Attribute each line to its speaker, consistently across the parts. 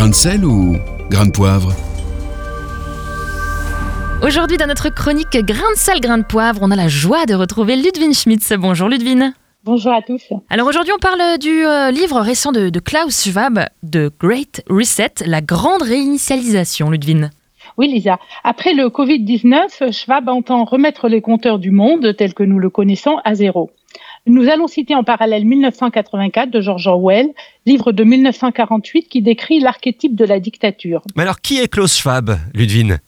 Speaker 1: Grain de sel ou grain de poivre
Speaker 2: Aujourd'hui, dans notre chronique Grain de sel, grain de poivre, on a la joie de retrouver Ludwine Schmitz. Bonjour Ludwine.
Speaker 3: Bonjour à tous.
Speaker 2: Alors aujourd'hui, on parle du euh, livre récent de, de Klaus Schwab, The Great Reset, la grande réinitialisation, Ludwine.
Speaker 3: Oui, Lisa. Après le Covid-19, Schwab entend remettre les compteurs du monde, tels que nous le connaissons, à zéro. Nous allons citer en parallèle 1984 de George Orwell, livre de 1948 qui décrit l'archétype de la dictature.
Speaker 4: Mais alors, qui est Klaus Schwab, Ludwine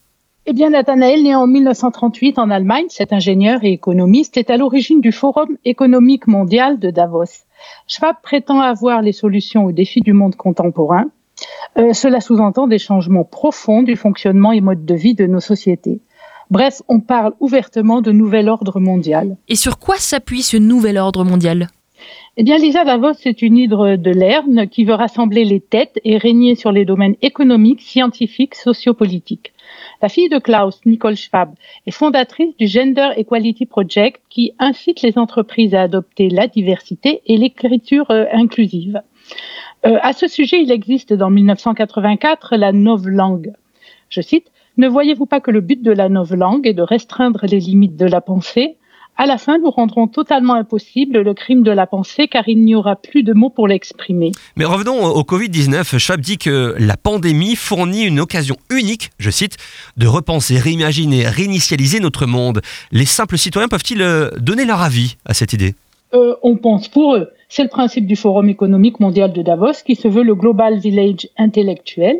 Speaker 3: Eh bien, Nathanaël, né en 1938 en Allemagne, cet ingénieur et économiste, est à l'origine du Forum économique mondial de Davos. Schwab prétend avoir les solutions aux défis du monde contemporain. Euh, cela sous-entend des changements profonds du fonctionnement et mode de vie de nos sociétés. Bref, on parle ouvertement de nouvel ordre mondial.
Speaker 2: Et sur quoi s'appuie ce nouvel ordre mondial?
Speaker 3: Eh bien, Lisa Davos est une hydre de Lerne qui veut rassembler les têtes et régner sur les domaines économiques, scientifiques, sociopolitiques. La fille de Klaus, Nicole Schwab, est fondatrice du Gender Equality Project qui incite les entreprises à adopter la diversité et l'écriture euh, inclusive. Euh, à ce sujet, il existe dans 1984 la novlangue. Je cite, Ne voyez-vous pas que le but de la novlangue est de restreindre les limites de la pensée? À la fin, nous rendrons totalement impossible le crime de la pensée car il n'y aura plus de mots pour l'exprimer.
Speaker 4: Mais revenons au Covid-19. Schwab dit que la pandémie fournit une occasion unique, je cite, de repenser, réimaginer, réinitialiser notre monde. Les simples citoyens peuvent-ils euh, donner leur avis à cette idée?
Speaker 3: Euh, on pense pour eux. C'est le principe du Forum économique mondial de Davos qui se veut le Global Village intellectuel.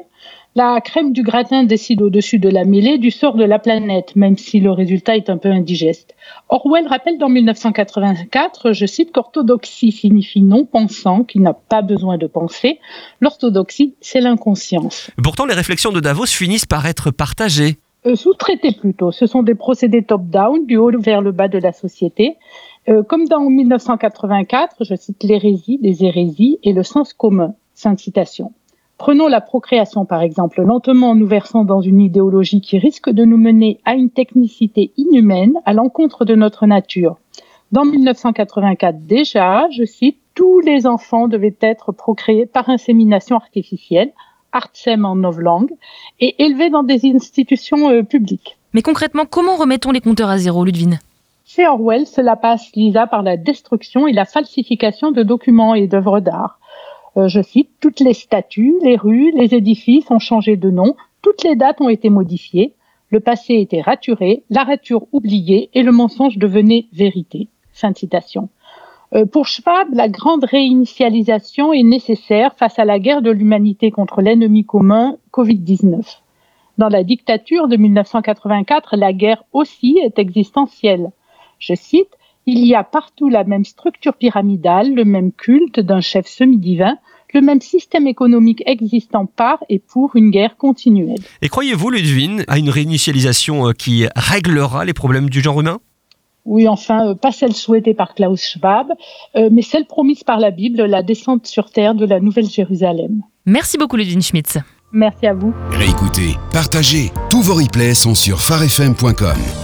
Speaker 3: La crème du gratin décide au-dessus de la mêlée du sort de la planète, même si le résultat est un peu indigeste. Orwell rappelle dans 1984, je cite, qu'orthodoxie signifie non pensant, qui n'a pas besoin de penser. L'orthodoxie, c'est l'inconscience.
Speaker 4: Pourtant, les réflexions de Davos finissent par être partagées.
Speaker 3: Euh, Sous-traités plutôt, ce sont des procédés top-down, du haut vers le bas de la société. Euh, comme dans 1984, je cite l'hérésie, les hérésies et le sens commun. Fin de citation. Prenons la procréation par exemple. Lentement nous versant dans une idéologie qui risque de nous mener à une technicité inhumaine à l'encontre de notre nature. Dans 1984 déjà, je cite, tous les enfants devaient être procréés par insémination artificielle, artsem en novlangue, et élevés dans des institutions euh, publiques.
Speaker 2: Mais concrètement, comment remettons les compteurs à zéro, Ludwine?
Speaker 3: Chez Orwell, cela passe, Lisa, par la destruction et la falsification de documents et d'œuvres d'art. Euh, je cite, toutes les statues, les rues, les édifices ont changé de nom, toutes les dates ont été modifiées, le passé était raturé, la rature oubliée et le mensonge devenait vérité. Fin citation. Euh, pour Schwab, la grande réinitialisation est nécessaire face à la guerre de l'humanité contre l'ennemi commun Covid-19. Dans la dictature de 1984, la guerre aussi est existentielle. Je cite, il y a partout la même structure pyramidale, le même culte d'un chef semi-divin, le même système économique existant par et pour une guerre continuelle.
Speaker 4: Et croyez-vous, Ludwine, à une réinitialisation euh, qui réglera les problèmes du genre humain?
Speaker 3: Oui, enfin, euh, pas celle souhaitée par Klaus Schwab, euh, mais celle promise par la Bible, la descente sur terre de la Nouvelle Jérusalem.
Speaker 2: Merci beaucoup, Ludwine Schmitz.
Speaker 3: Merci à vous.
Speaker 1: Réécoutez, partagez. Tous vos replays sont sur farfm.com.